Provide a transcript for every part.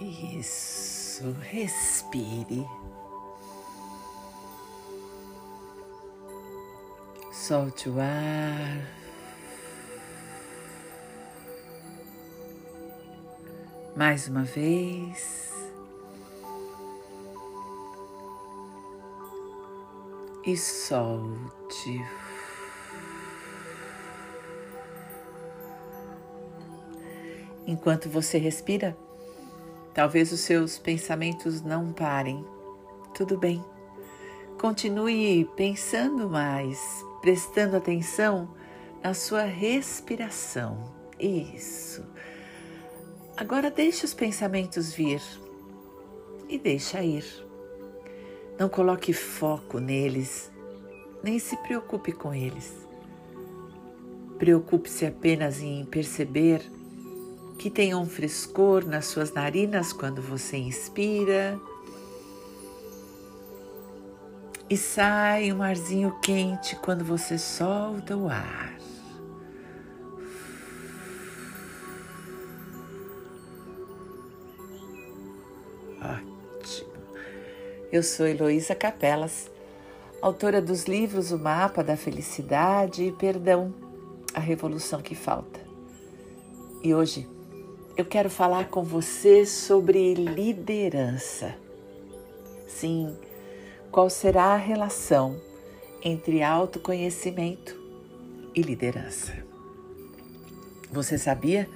Isso, respire. Solte o ar. Mais uma vez. E solte. Enquanto você respira, talvez os seus pensamentos não parem. Tudo bem. Continue pensando mais, prestando atenção na sua respiração. Isso. Agora deixe os pensamentos vir e deixa ir. Não coloque foco neles, nem se preocupe com eles. Preocupe-se apenas em perceber que tem um frescor nas suas narinas quando você inspira e sai um arzinho quente quando você solta o ar. Ótimo. Eu sou Heloísa Capelas, autora dos livros O Mapa da Felicidade e Perdão, a Revolução que Falta. E hoje eu quero falar com você sobre liderança. Sim, qual será a relação entre autoconhecimento e liderança? Você sabia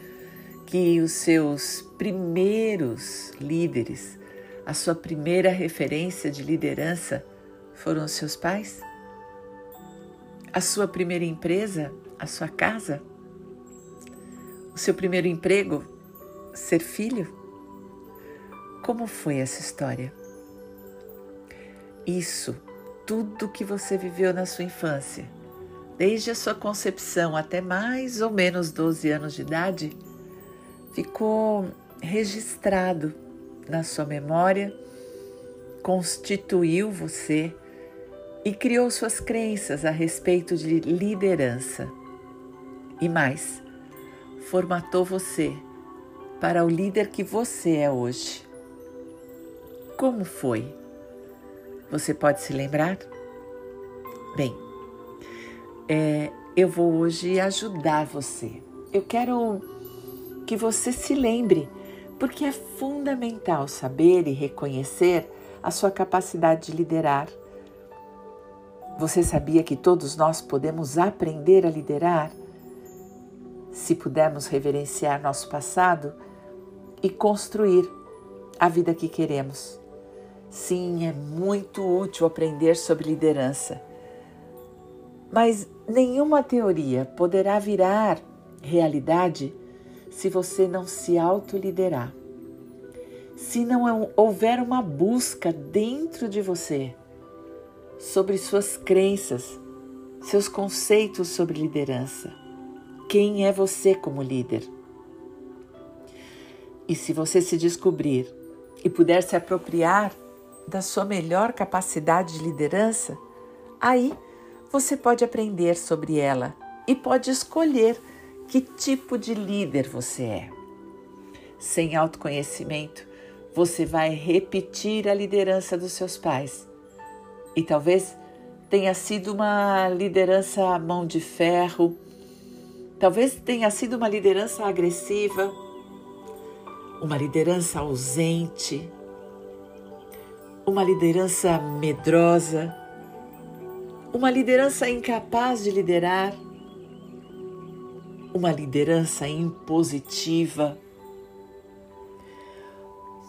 que os seus primeiros líderes, a sua primeira referência de liderança foram os seus pais? A sua primeira empresa, a sua casa? O seu primeiro emprego ser filho? Como foi essa história? Isso, tudo que você viveu na sua infância, desde a sua concepção até mais ou menos 12 anos de idade, ficou registrado na sua memória, constituiu você e criou suas crenças a respeito de liderança. E mais, formatou você para o líder que você é hoje. Como foi? Você pode se lembrar? Bem, é, eu vou hoje ajudar você. Eu quero que você se lembre, porque é fundamental saber e reconhecer a sua capacidade de liderar. Você sabia que todos nós podemos aprender a liderar? Se pudermos reverenciar nosso passado, e construir a vida que queremos. Sim, é muito útil aprender sobre liderança, mas nenhuma teoria poderá virar realidade se você não se autoliderar. Se não houver uma busca dentro de você sobre suas crenças, seus conceitos sobre liderança. Quem é você como líder? E se você se descobrir e puder se apropriar da sua melhor capacidade de liderança, aí você pode aprender sobre ela e pode escolher que tipo de líder você é. Sem autoconhecimento, você vai repetir a liderança dos seus pais. E talvez tenha sido uma liderança mão de ferro, talvez tenha sido uma liderança agressiva, uma liderança ausente, uma liderança medrosa, uma liderança incapaz de liderar, uma liderança impositiva,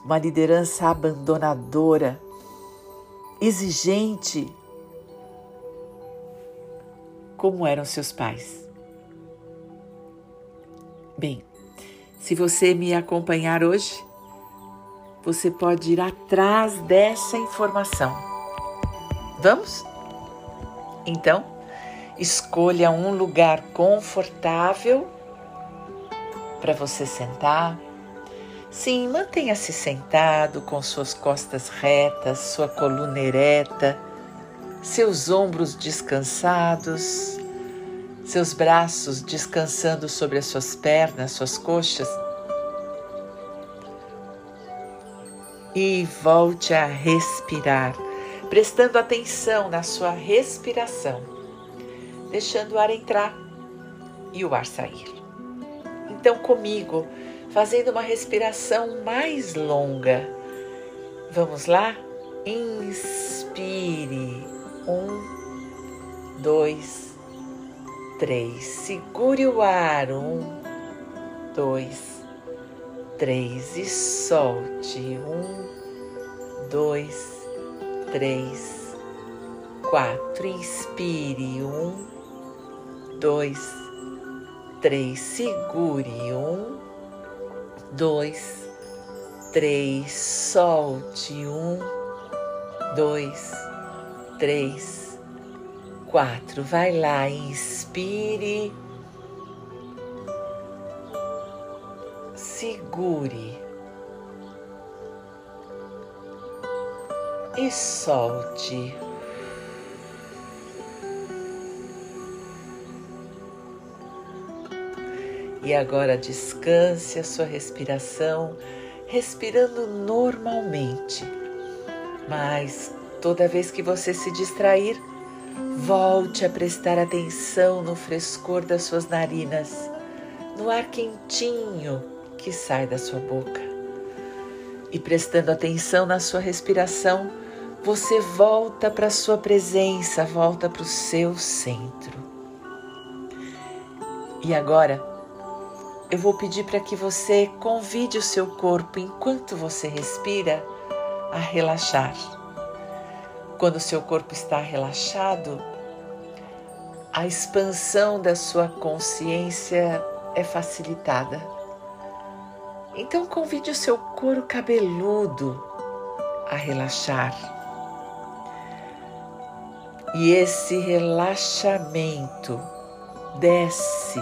uma liderança abandonadora, exigente, como eram seus pais. Bem, se você me acompanhar hoje, você pode ir atrás dessa informação. Vamos? Então, escolha um lugar confortável para você sentar. Sim, mantenha-se sentado com suas costas retas, sua coluna ereta, seus ombros descansados seus braços descansando sobre as suas pernas, suas coxas. e volte a respirar, prestando atenção na sua respiração, deixando o ar entrar e o ar sair. Então, comigo, fazendo uma respiração mais longa. Vamos lá? Inspire. Um, dois, três. Segure o ar. Um, dois, três e solte. Um, dois, três, quatro. Inspire. Um, dois, três. Segure. Um, dois, três. Solte. Um, dois, três, quatro. Vai lá. Inspire. segure e solte. E agora descanse a sua respiração, respirando normalmente. Mas toda vez que você se distrair, volte a prestar atenção no frescor das suas narinas, no ar quentinho que sai da sua boca. E prestando atenção na sua respiração, você volta para a sua presença, volta para o seu centro. E agora, eu vou pedir para que você convide o seu corpo, enquanto você respira, a relaxar. Quando seu corpo está relaxado, a expansão da sua consciência é facilitada. Então convide o seu couro cabeludo a relaxar. E esse relaxamento desce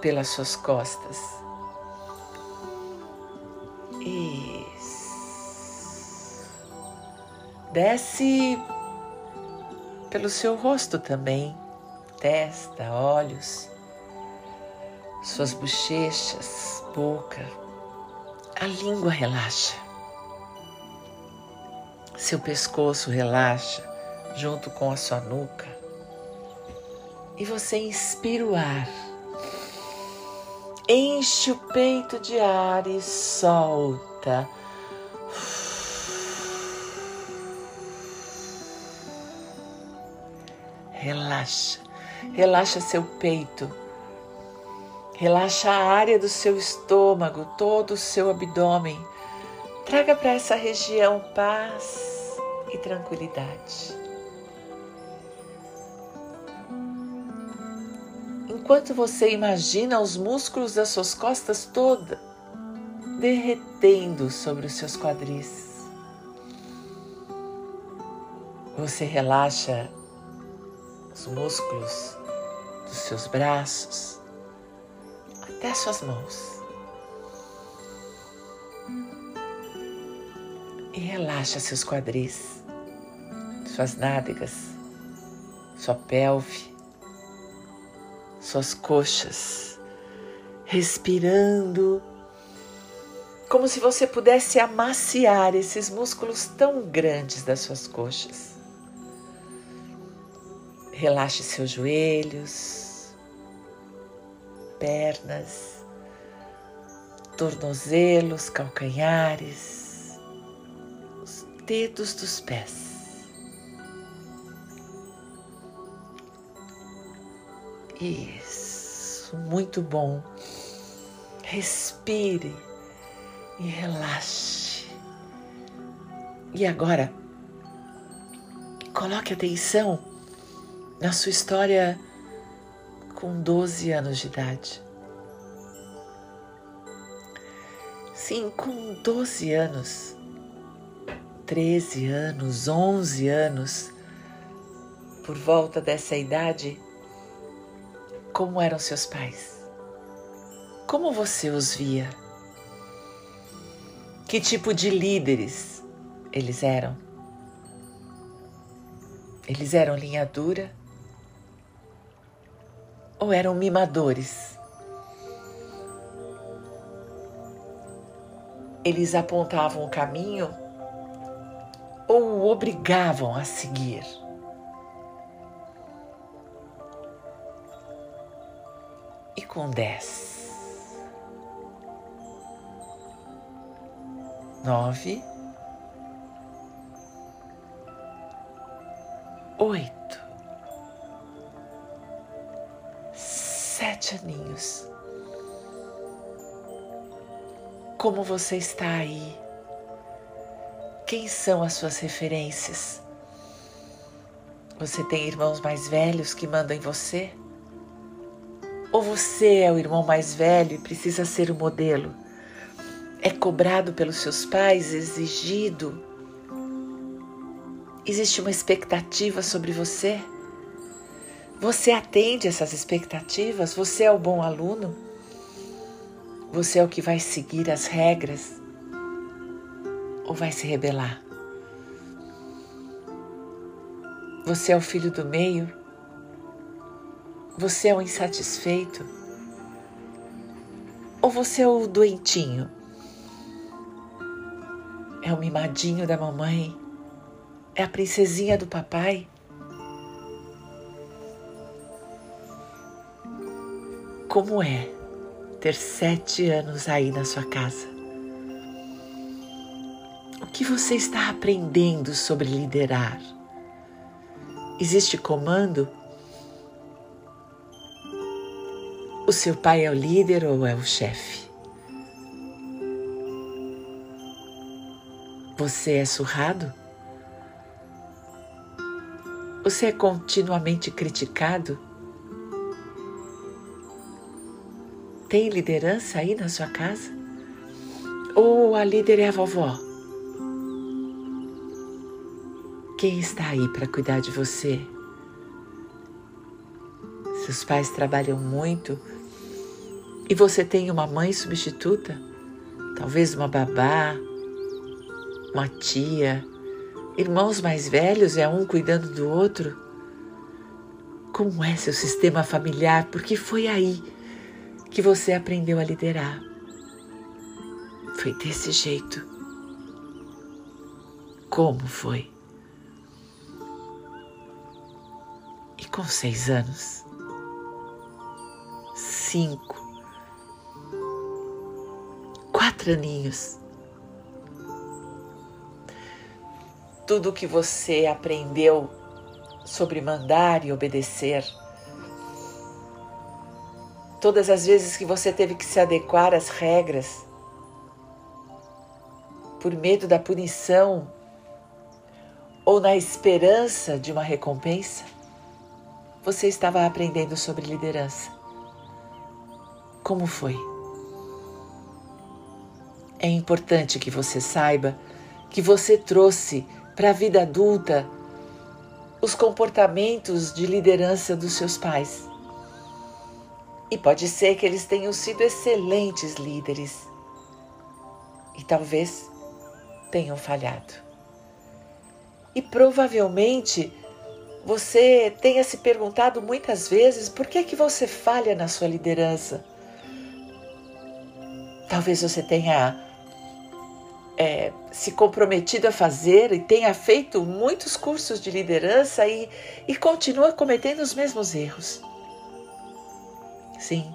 pelas suas costas. Desce pelo seu rosto também, testa, olhos, suas bochechas, boca, a língua relaxa, seu pescoço relaxa junto com a sua nuca. E você inspira o ar, enche o peito de ar e solta. Relaxa, relaxa seu peito Relaxa a área do seu estômago, todo o seu abdômen. Traga para essa região paz e tranquilidade. Enquanto você imagina os músculos das suas costas toda derretendo sobre os seus quadris, você relaxa os músculos dos seus braços, até as suas mãos. E relaxa seus quadris, suas nádegas, sua pelve, suas coxas, respirando como se você pudesse amaciar esses músculos tão grandes das suas coxas. Relaxe seus joelhos, pernas, tornozelos, calcanhares, os dedos dos pés. Isso, muito bom. Respire e relaxe. E agora, coloque atenção na sua história com 12 anos de idade. Sim, com 12 anos, 13 anos, 11 anos, por volta dessa idade, como eram seus pais? Como você os via? Que tipo de líderes eles eram? Eles eram linha dura? Ou eram mimadores? eles apontavam o caminho ou o obrigavam a seguir. E com dez, nove, oito, sete aninhos. Como você está aí? Quem são as suas referências? Você tem irmãos mais velhos que mandam em você? Ou você é o irmão mais velho e precisa ser o modelo? É cobrado pelos seus pais, exigido? Existe uma expectativa sobre você? Você atende essas expectativas? Você é o bom aluno? Você é o que vai seguir as regras ou vai se rebelar? Você é o filho do meio? Você é o insatisfeito? Ou você é o doentinho? É o mimadinho da mamãe? É a princesinha do papai? Como é? ter sete anos aí na sua casa? O que você está aprendendo sobre liderar? Existe comando? O seu pai é o líder ou é o chefe? Você é surrado? Você é continuamente criticado? Tem liderança aí na sua casa? Ou a líder é a vovó? Quem está aí para cuidar de você? Seus pais trabalham muito e você tem uma mãe substituta? Talvez uma babá, uma tia, irmãos mais velhos, é um cuidando do outro? Como é seu sistema familiar? Porque foi aí que você aprendeu a liderar. Foi desse jeito. Como foi? E com seis anos? Cinco. Quatro aninhos. Tudo o que você aprendeu sobre mandar e obedecer todas as vezes que você teve que se adequar às regras, por medo da punição ou na esperança de uma recompensa, você estava aprendendo sobre liderança. Como foi? É importante que você saiba que você trouxe para a vida adulta os comportamentos de liderança dos seus pais. E pode ser que eles tenham sido excelentes líderes e talvez tenham falhado. E provavelmente você tenha se perguntado muitas vezes por que que você falha na sua liderança. Talvez você tenha é, se comprometido a fazer e tenha feito muitos cursos de liderança e, e continua cometendo os mesmos erros. Sim,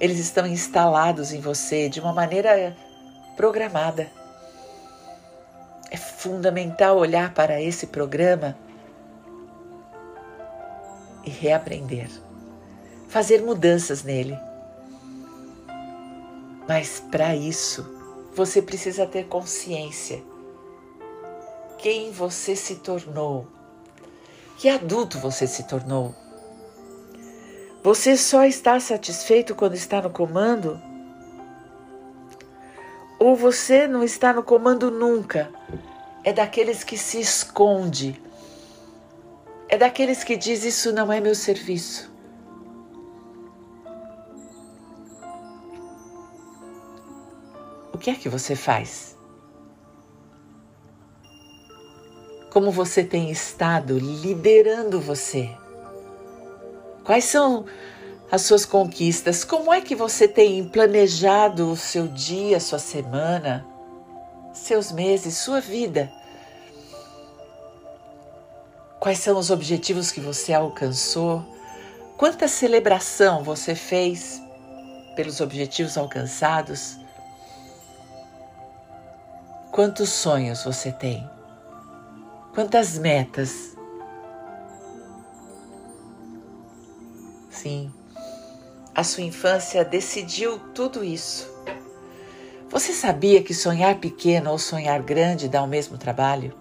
eles estão instalados em você de uma maneira programada. É fundamental olhar para esse programa e reaprender, fazer mudanças nele. Mas para isso, você precisa ter consciência quem você se tornou, que adulto você se tornou. Você só está satisfeito quando está no comando? Ou você não está no comando nunca? É daqueles que se esconde. É daqueles que diz isso não é meu serviço. O que é que você faz? Como você tem estado liderando você? Quais são as suas conquistas. Como é que você tem planejado o seu dia, sua semana, seus meses, sua vida? Quais são os objetivos que você alcançou? Quanta celebração você fez pelos objetivos alcançados? Quantos sonhos você tem? Quantas metas? Sim, a sua infância decidiu tudo isso. Você sabia que sonhar pequeno ou sonhar grande dá o mesmo trabalho?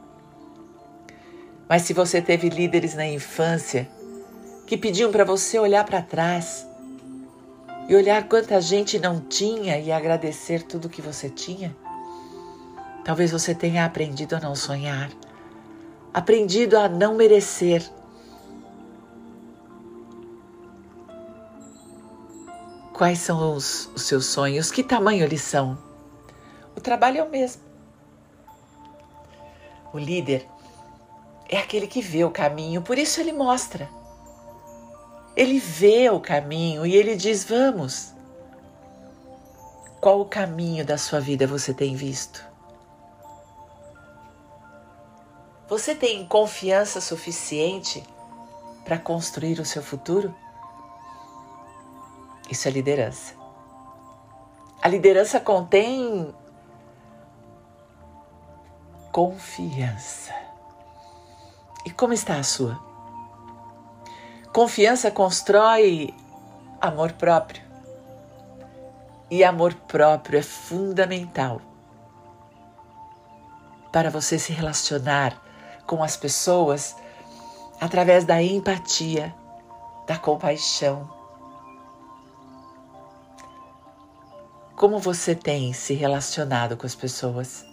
Mas se você teve líderes na infância que pediam para você olhar para trás e olhar quanta gente não tinha e agradecer tudo que você tinha, talvez você tenha aprendido a não sonhar, aprendido a não merecer. Quais são os, os seus sonhos? Que tamanho eles são? O trabalho é o mesmo. O líder é aquele que vê o caminho, por isso ele mostra. Ele vê o caminho e ele diz: Vamos. Qual o caminho da sua vida você tem visto? Você tem confiança suficiente para construir o seu futuro? Isso é liderança. A liderança contém confiança. E como está a sua? Confiança constrói amor próprio. E amor próprio é fundamental para você se relacionar com as pessoas através da empatia, da compaixão. Como você tem se relacionado com as pessoas?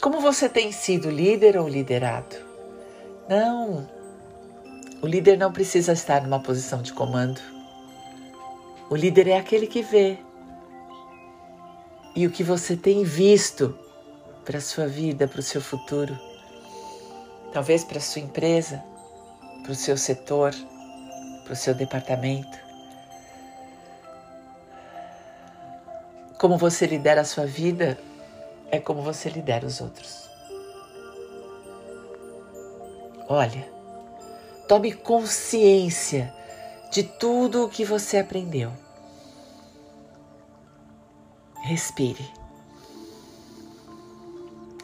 Como você tem sido líder ou liderado? Não, o líder não precisa estar numa posição de comando. O líder é aquele que vê. E o que você tem visto para a sua vida, para o seu futuro, talvez para a sua empresa, para o seu setor, para o seu departamento. Como você lidera a sua vida é como você lidera os outros. Olha, tome consciência de tudo o que você aprendeu. Respire.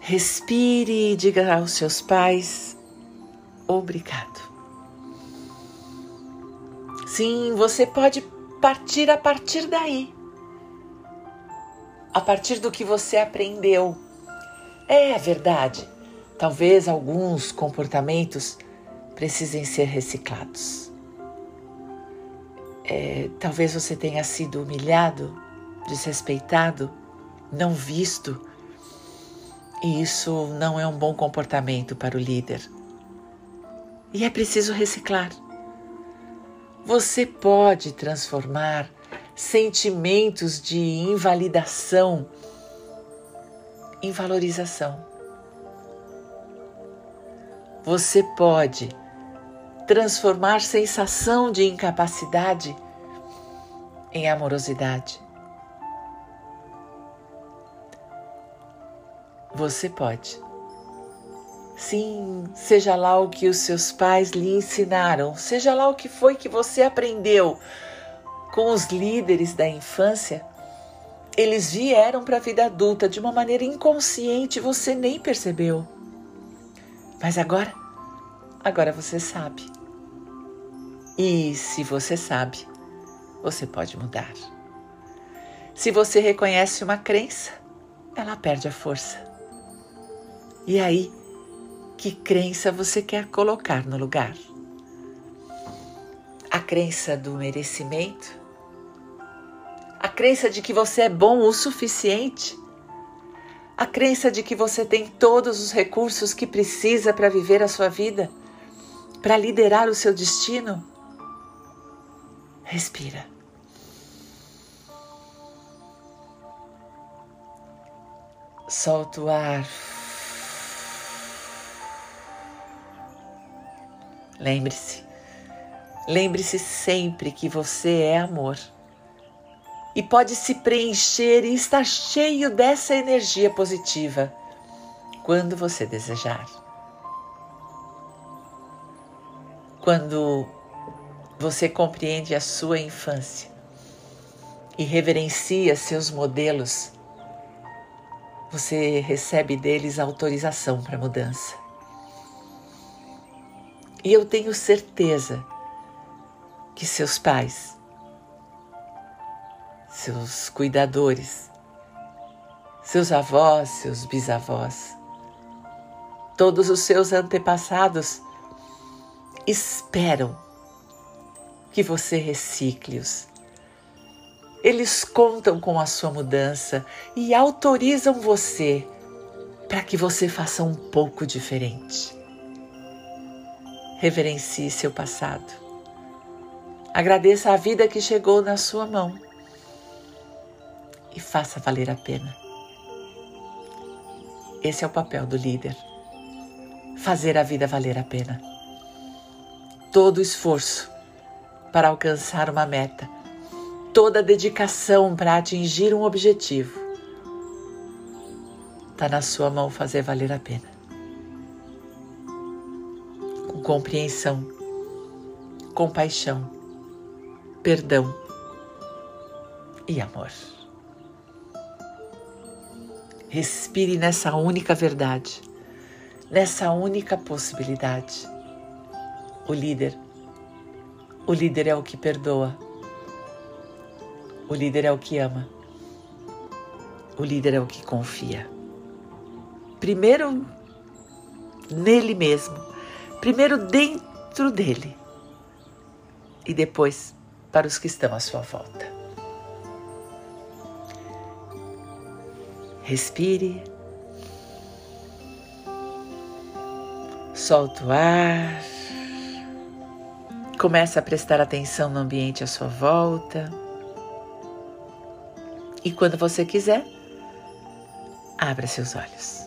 Respire e diga aos seus pais: obrigado. Sim, você pode partir a partir daí a partir do que você aprendeu. É verdade, talvez alguns comportamentos precisem ser reciclados. É, talvez você tenha sido humilhado, desrespeitado, não visto, e isso não é um bom comportamento para o líder. E é preciso reciclar. Você pode transformar sentimentos de invalidação em valorização. Você pode transformar sensação de incapacidade em amorosidade. Você pode. Sim, seja lá o que os seus pais lhe ensinaram, seja lá o que foi que você aprendeu com os líderes da infância, eles vieram para a vida adulta de uma maneira inconsciente, você nem percebeu. Mas agora, agora você sabe. E se você sabe, você pode mudar. Se você reconhece uma crença, ela perde a força. E aí, que crença você quer colocar no lugar? A crença do merecimento? A crença de que você é bom o suficiente, a crença de que você tem todos os recursos que precisa para viver a sua vida, para liderar o seu destino. Respira. Solta o ar. Lembre-se, Lembre-se sempre que você é amor e pode se preencher e estar cheio dessa energia positiva quando você desejar. Quando você compreende a sua infância e reverencia seus modelos, você recebe deles autorização para mudança. E eu tenho certeza que seus pais seus cuidadores, seus avós, seus bisavós, todos os seus antepassados esperam que você recicle-os. Eles contam com a sua mudança e autorizam você para que você faça um pouco diferente. Reverencie seu passado. Agradeça a vida que chegou na sua mão e faça valer a pena. Esse é o papel do líder. Fazer a vida valer a pena. Todo esforço para alcançar uma meta, toda dedicação para atingir um objetivo, está na sua mão fazer valer a pena. Com compreensão, compaixão, perdão e amor. Respire nessa única verdade, nessa única possibilidade. O líder, o líder é o que perdoa. O líder é o que ama. O líder é o que confia. Primeiro nele mesmo, primeiro dentro dele e depois para os que estão à sua volta. Respire. Solta o ar. Comece a prestar atenção no ambiente à sua volta. E quando você quiser, abra seus olhos.